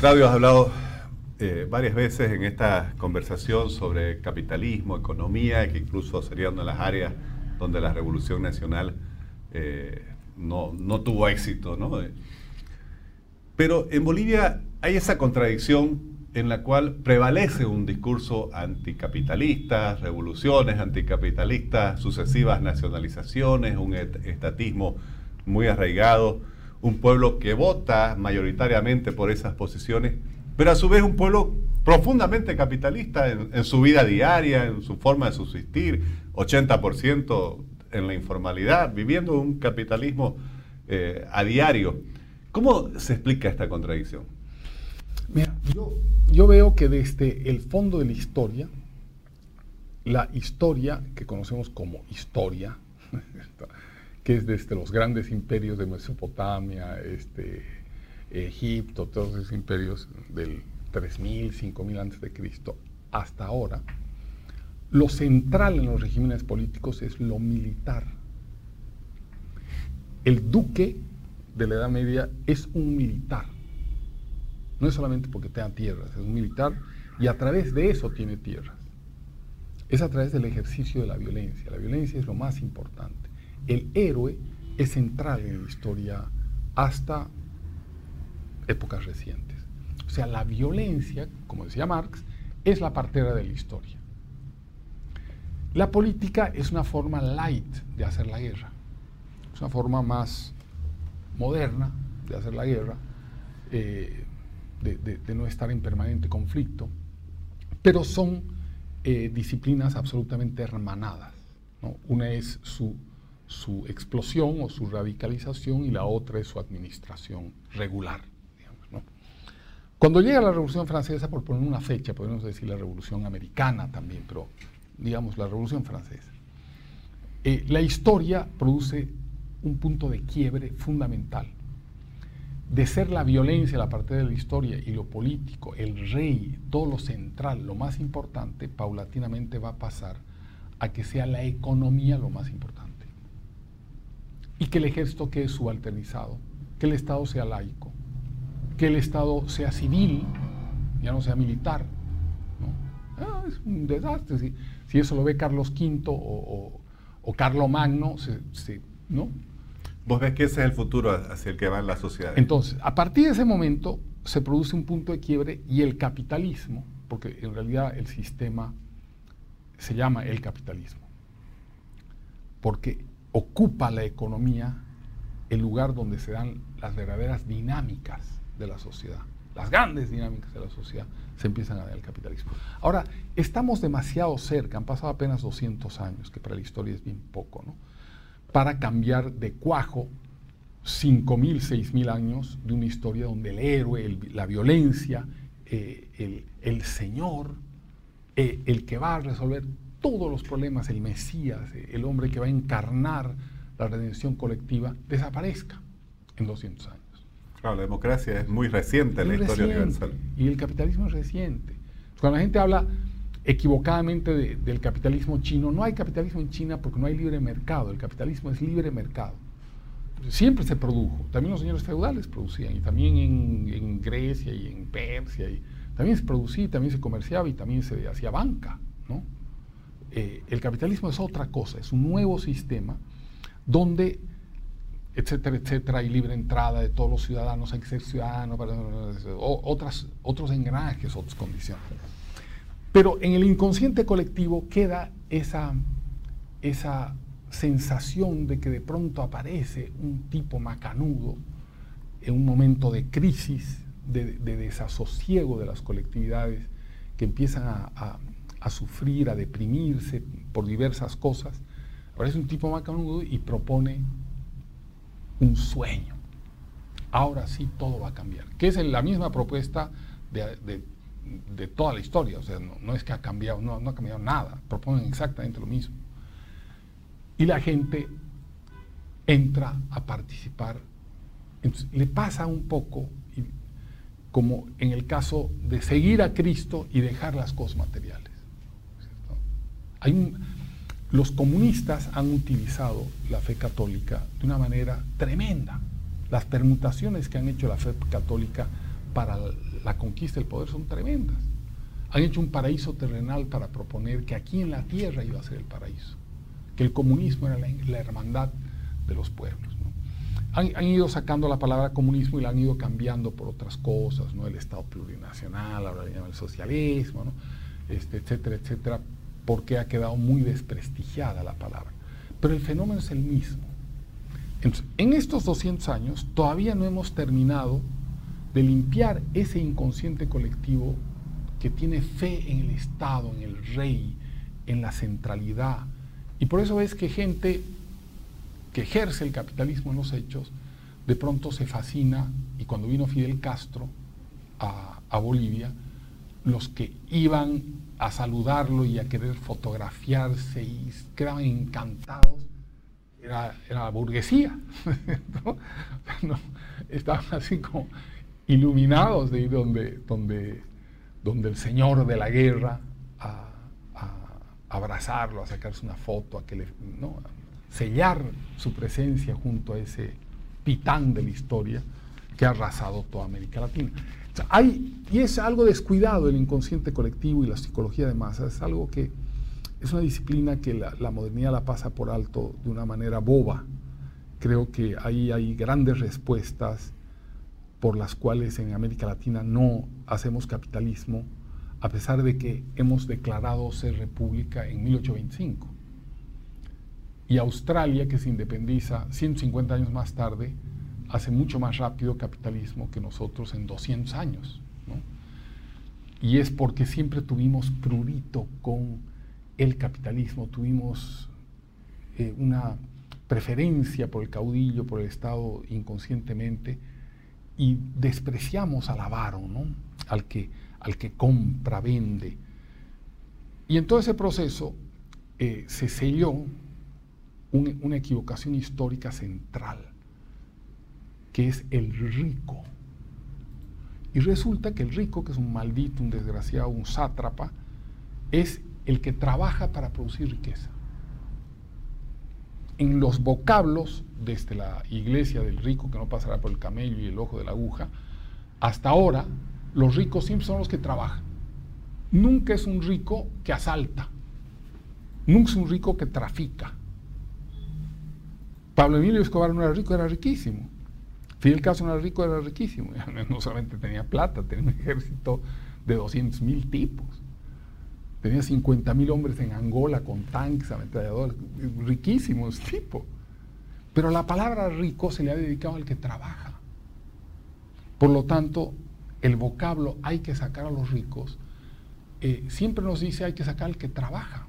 Claudio, has hablado eh, varias veces en esta conversación sobre capitalismo, economía, que incluso sería una de las áreas donde la Revolución Nacional eh, no, no, tuvo éxito. ¿no? Pero en Bolivia hay esa contradicción en la cual prevalece un discurso anticapitalista, revoluciones anticapitalistas, sucesivas nacionalizaciones, un estatismo muy arraigado, un pueblo que vota mayoritariamente por esas posiciones, pero a su vez un pueblo profundamente capitalista en, su vida diaria, en su forma de subsistir, 80% en la informalidad, viviendo un capitalismo eh, a diario. ¿Cómo se explica esta contradicción? Mira, yo, yo veo que desde el fondo de la historia, la historia que conocemos como historia, que es desde los grandes imperios de Mesopotamia, este, Egipto, todos esos imperios del 3000, 5000 antes de Cristo, hasta ahora, lo central en los regímenes políticos es lo militar. El duque de la Edad Media es un militar. No es solamente porque tenga tierras, es un militar y a través de eso tiene tierras. Es a través del ejercicio de la violencia. La violencia es lo más importante. El héroe es central en la historia hasta épocas recientes. O sea, la violencia, como decía Marx, es la partera de la historia. La política es una forma light de hacer la guerra. Es una forma más moderna de hacer la guerra, eh, de, no estar en permanente conflicto, pero son eh, disciplinas absolutamente hermanadas. Una es su, su explosión o su radicalización y la otra es su administración regular. Cuando llega la Revolución Francesa, por poner una fecha, podemos decir la Revolución Americana también, pero digamos la Revolución Francesa, eh, la historia produce un punto de quiebre fundamental. De ser la violencia la parte de la historia y lo político, el rey, todo lo central, lo más importante, paulatinamente va a pasar a que sea la economía lo más importante. Y que el ejército quede subalternizado, que el Estado sea laico, que el Estado sea civil, ya no sea militar. ¿no? Ah, es un desastre. Si, si, eso lo ve Carlos V o, o, Carlo Magno, ¿no? Vos ves que ese es el futuro hacia el que va la sociedad. Entonces, a partir de ese momento se produce un punto de quiebre y el capitalismo, porque en realidad el sistema se llama el capitalismo, porque ocupa la economía el lugar donde se dan las verdaderas dinámicas de la sociedad, las grandes dinámicas de la sociedad, se empiezan a dar el capitalismo. Ahora, estamos demasiado cerca, han pasado apenas 200 años, que para la historia es bien poco, ¿no? Para cambiar de cuajo 5.000, 6.000 años de una historia donde el héroe, la violencia, eh, el, Señor, eh, el que va a resolver todos los problemas, el Mesías, el hombre que va a encarnar la redención colectiva, desaparezca en 200 años. Claro, la democracia es muy reciente en la historia universal. Y el capitalismo es reciente. Cuando la gente habla equivocadamente del capitalismo chino, no hay capitalismo en China porque no hay libre mercado. El capitalismo es libre mercado. Siempre se produjo. También los señores feudales producían, y también en, Grecia y en Persia. Y también se producía, también se comerciaba y también se hacía banca. Eh, el capitalismo es otra cosa, es un nuevo sistema donde etcétera, etcétera, y libre entrada de todos los ciudadanos, hay que ser ciudadanos, otras, otros engranajes, otras condiciones. Pero en el inconsciente colectivo queda esa, esa sensación de que de pronto aparece un tipo macanudo en un momento de crisis, de, desasosiego de las colectividades que empiezan a, sufrir, a deprimirse por diversas cosas. Aparece un tipo macanudo y propone un sueño. Ahora sí todo va a cambiar. Que es la misma propuesta de, toda la historia. O sea, no, es que ha cambiado, no, ha cambiado nada. Proponen exactamente lo mismo. Y la gente entra a participar. le pasa un poco como en el caso de seguir a Cristo y dejar las cosas materiales. Los comunistas han utilizado la fe católica de una manera tremenda. Las permutaciones que han hecho la fe católica para la conquista del poder son tremendas. Han hecho un paraíso terrenal para proponer que aquí en la tierra iba a ser el paraíso, que el comunismo era la, hermandad de los pueblos. Han, ido sacando la palabra comunismo y la han ido cambiando por otras cosas, ¿no? el Estado plurinacional, ahora le llaman el socialismo, este, etcétera, etcétera, porque ha quedado muy desprestigiada la palabra. Pero el fenómeno es el mismo. en estos 200 años todavía no hemos terminado de limpiar ese inconsciente colectivo que tiene fe en el Estado, en el rey, en la centralidad. Y por eso ves que gente que ejerce el capitalismo en los hechos, de pronto se fascina, y cuando vino Fidel Castro a Bolivia, los que iban a saludarlo y a querer fotografiarse y quedaban encantados, era, era la burguesía. estaban así como iluminados de ir donde, donde, donde el señor de la guerra a, abrazarlo, a sacarse una foto, a que le, sellar su presencia junto a ese titán de la historia que ha arrasado toda América Latina. Hay, y es algo descuidado el inconsciente colectivo y la psicología de masas, es algo que es una disciplina que la, la modernidad la pasa por alto de una manera boba. Creo que ahí hay grandes respuestas por las cuales en América Latina no hacemos capitalismo, a pesar de que hemos declarado ser república en 1825. Y Australia, que se independiza 150 años más tarde, hace mucho más rápido capitalismo que nosotros en 200 años. Y es porque siempre tuvimos prurito con el capitalismo, tuvimos eh, una preferencia por el caudillo, por el Estado inconscientemente, y despreciamos al avaro, ¿no? al, que, al que compra, vende. Y en todo ese proceso eh, se selló una equivocación histórica central, que es el rico. Y resulta que el rico, que es un maldito, un desgraciado, un sátrapa, es el que trabaja para producir riqueza en los vocablos, desde la iglesia del rico que no pasará por el camello y el ojo de la aguja, hasta ahora, los ricos siempre son los que trabajan. Nunca es un rico que asalta. Nunca es un rico que trafica. Pablo Emilio Escobar no era rico, era riquísimo. Fidel Castro no era rico, era riquísimo. No solamente tenía plata, tenía un ejército de 200 mil tipos. Tenía 50 mil hombres en Angola con tanques, ametralladores, riquísimos tipo. Pero la palabra rico se le ha dedicado al que trabaja. Por lo tanto, el vocablo hay que sacar a los ricos, eh, siempre nos dice hay que sacar al que trabaja.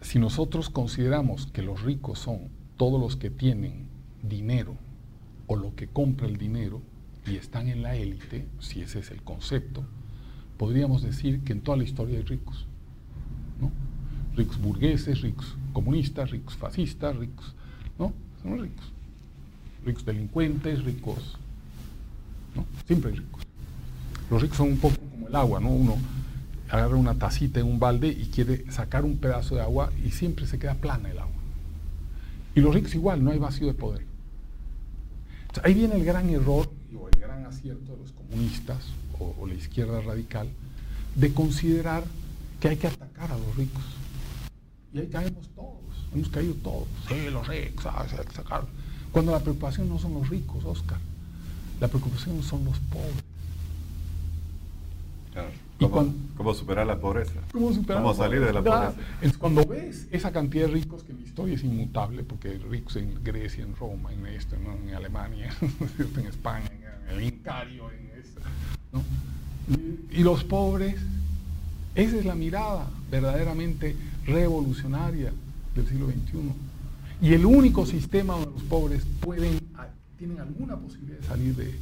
Si nosotros consideramos que los ricos son todos los que tienen dinero o lo que compra el dinero y están en la élite, si ese es el concepto, podríamos decir que en toda la historia hay ricos. ¿no? Ricos burgueses, ricos comunistas, ricos fascistas, ricos, ¿no? Son ricos. Ricos delincuentes, ricos, ¿no? Siempre hay ricos. Los ricos son un poco como el agua, ¿no? Uno agarra una tacita en un balde y quiere sacar un pedazo de agua y siempre se queda plana el agua. Y los ricos igual, no hay vacío de poder. Ahí viene el gran error o el gran acierto de los comunistas o, la izquierda radical, de considerar que hay que atacar a los ricos. Y ahí caemos todos, hemos caído todos. Sí, los ricos, ah, hay que. Cuando la preocupación no son los ricos, Oscar, la preocupación son los pobres. ¿Cómo, superar la pobreza? ¿Cómo, ¿Cómo salir de la pobreza? cuando ves esa cantidad de ricos, que la historia es inmutable, porque hay ricos en Grecia, en Roma, en esto, en Alemania, en España, en el Incario, en esto, y, los pobres, esa es la mirada verdaderamente revolucionaria del siglo XXI. Y el único sistema donde los pobres pueden, tienen alguna posibilidad de salir de,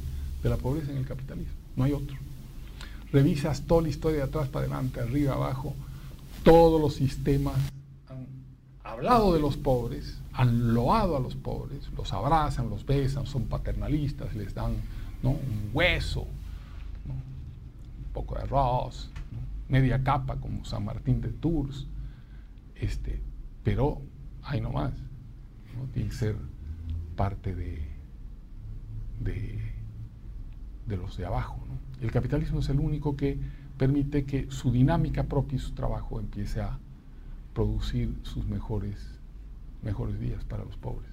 de la pobreza en el capitalismo. No hay otro. Revisas toda la historia de atrás para adelante, arriba, abajo. Todos los sistemas han hablado de los pobres, han loado a los pobres, los abrazan, los besan, son paternalistas, les dan un hueso, poco de arroz, media capa como San Martín de Tours, este, pero hay no más, ¿no? tiene que ser parte de, de los de abajo. El capitalismo es el único que permite que su dinámica propia y su trabajo empiece a producir sus mejores, mejores días para los pobres.